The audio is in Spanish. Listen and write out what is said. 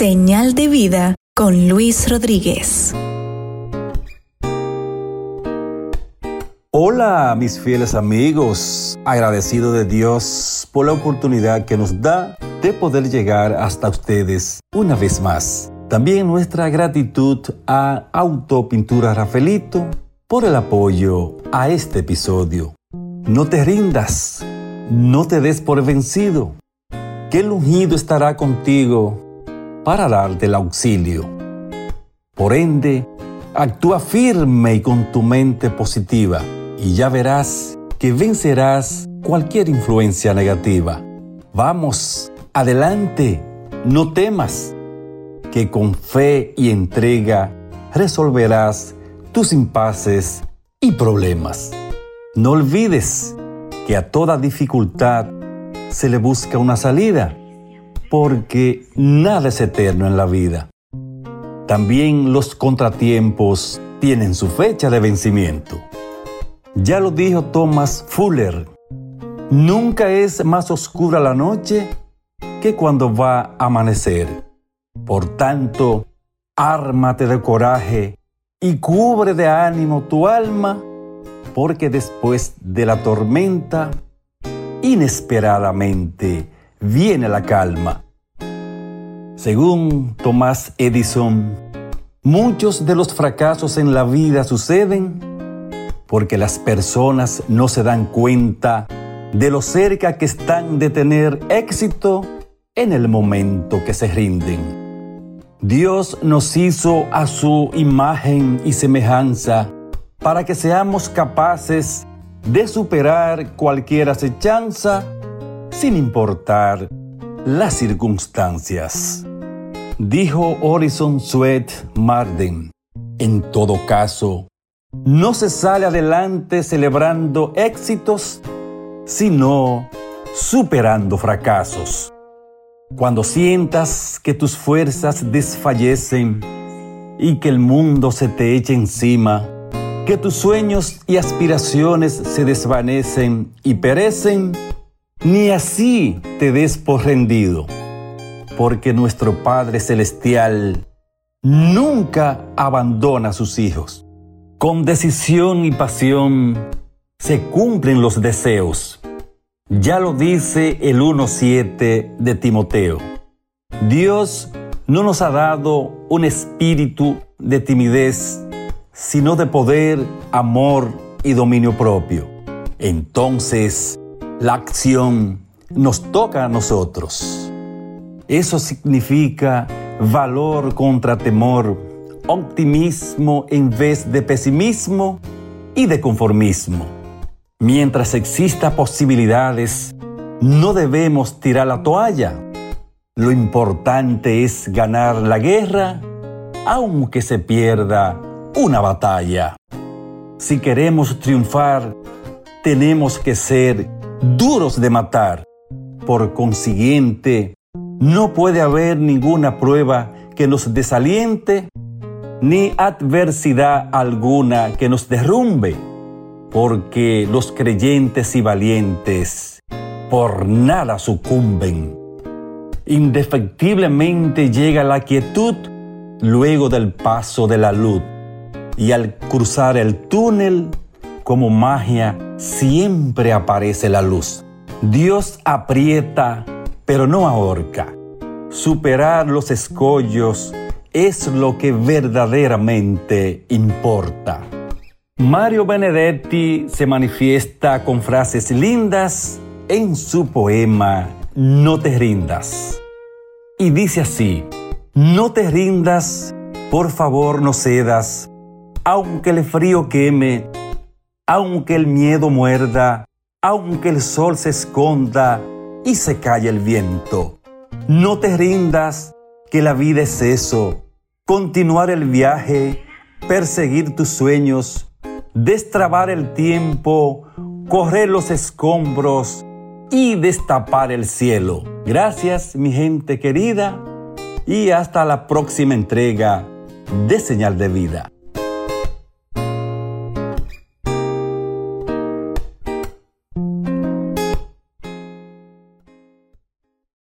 Señal de vida con Luis Rodríguez. Hola mis fieles amigos, agradecido de Dios por la oportunidad que nos da de poder llegar hasta ustedes una vez más. También nuestra gratitud a Autopintura Rafaelito por el apoyo a este episodio. No te rindas, no te des por vencido, que el ungido estará contigo para darte el auxilio. Por ende, actúa firme y con tu mente positiva y ya verás que vencerás cualquier influencia negativa. Vamos, adelante, no temas, que con fe y entrega resolverás tus impases y problemas. No olvides que a toda dificultad se le busca una salida, porque nada es eterno en la vida. También los contratiempos tienen su fecha de vencimiento. Ya lo dijo Thomas Fuller, nunca es más oscura la noche que cuando va a amanecer. Por tanto, ármate de coraje y cubre de ánimo tu alma, porque después de la tormenta, inesperadamente viene la calma. Según Thomas Edison, muchos de los fracasos en la vida suceden porque las personas no se dan cuenta de lo cerca que están de tener éxito en el momento que se rinden. Dios nos hizo a su imagen y semejanza para que seamos capaces de superar cualquier acechanza sin importar las circunstancias. Dijo Horizon Sweat Marden. En todo caso, no se sale adelante celebrando éxitos, sino superando fracasos. Cuando sientas que tus fuerzas desfallecen y que el mundo se te echa encima, que tus sueños y aspiraciones se desvanecen y perecen, ni así te des por rendido, porque nuestro Padre Celestial nunca abandona a sus hijos. Con decisión y pasión se cumplen los deseos. Ya lo dice el 1.7 de Timoteo. Dios no nos ha dado un espíritu de timidez, sino de poder, amor y dominio propio. Entonces, la acción nos toca a nosotros. Eso significa valor contra temor optimismo en vez de pesimismo y de conformismo. Mientras exista posibilidades, no debemos tirar la toalla. Lo importante es ganar la guerra, aunque se pierda una batalla. Si queremos triunfar, tenemos que ser duros de matar. Por consiguiente, no puede haber ninguna prueba que nos desaliente ni adversidad alguna que nos derrumbe, porque los creyentes y valientes por nada sucumben. Indefectiblemente llega la quietud luego del paso de la luz, y al cruzar el túnel, como magia, siempre aparece la luz. Dios aprieta, pero no ahorca. Superar los escollos es lo que verdaderamente importa. Mario Benedetti se manifiesta con frases lindas en su poema No te rindas. Y dice así, no te rindas, por favor no cedas, aunque el frío queme, aunque el miedo muerda, aunque el sol se esconda y se calle el viento. No te rindas, que la vida es eso, continuar el viaje, perseguir tus sueños, destrabar el tiempo, correr los escombros y destapar el cielo. Gracias mi gente querida y hasta la próxima entrega de Señal de Vida.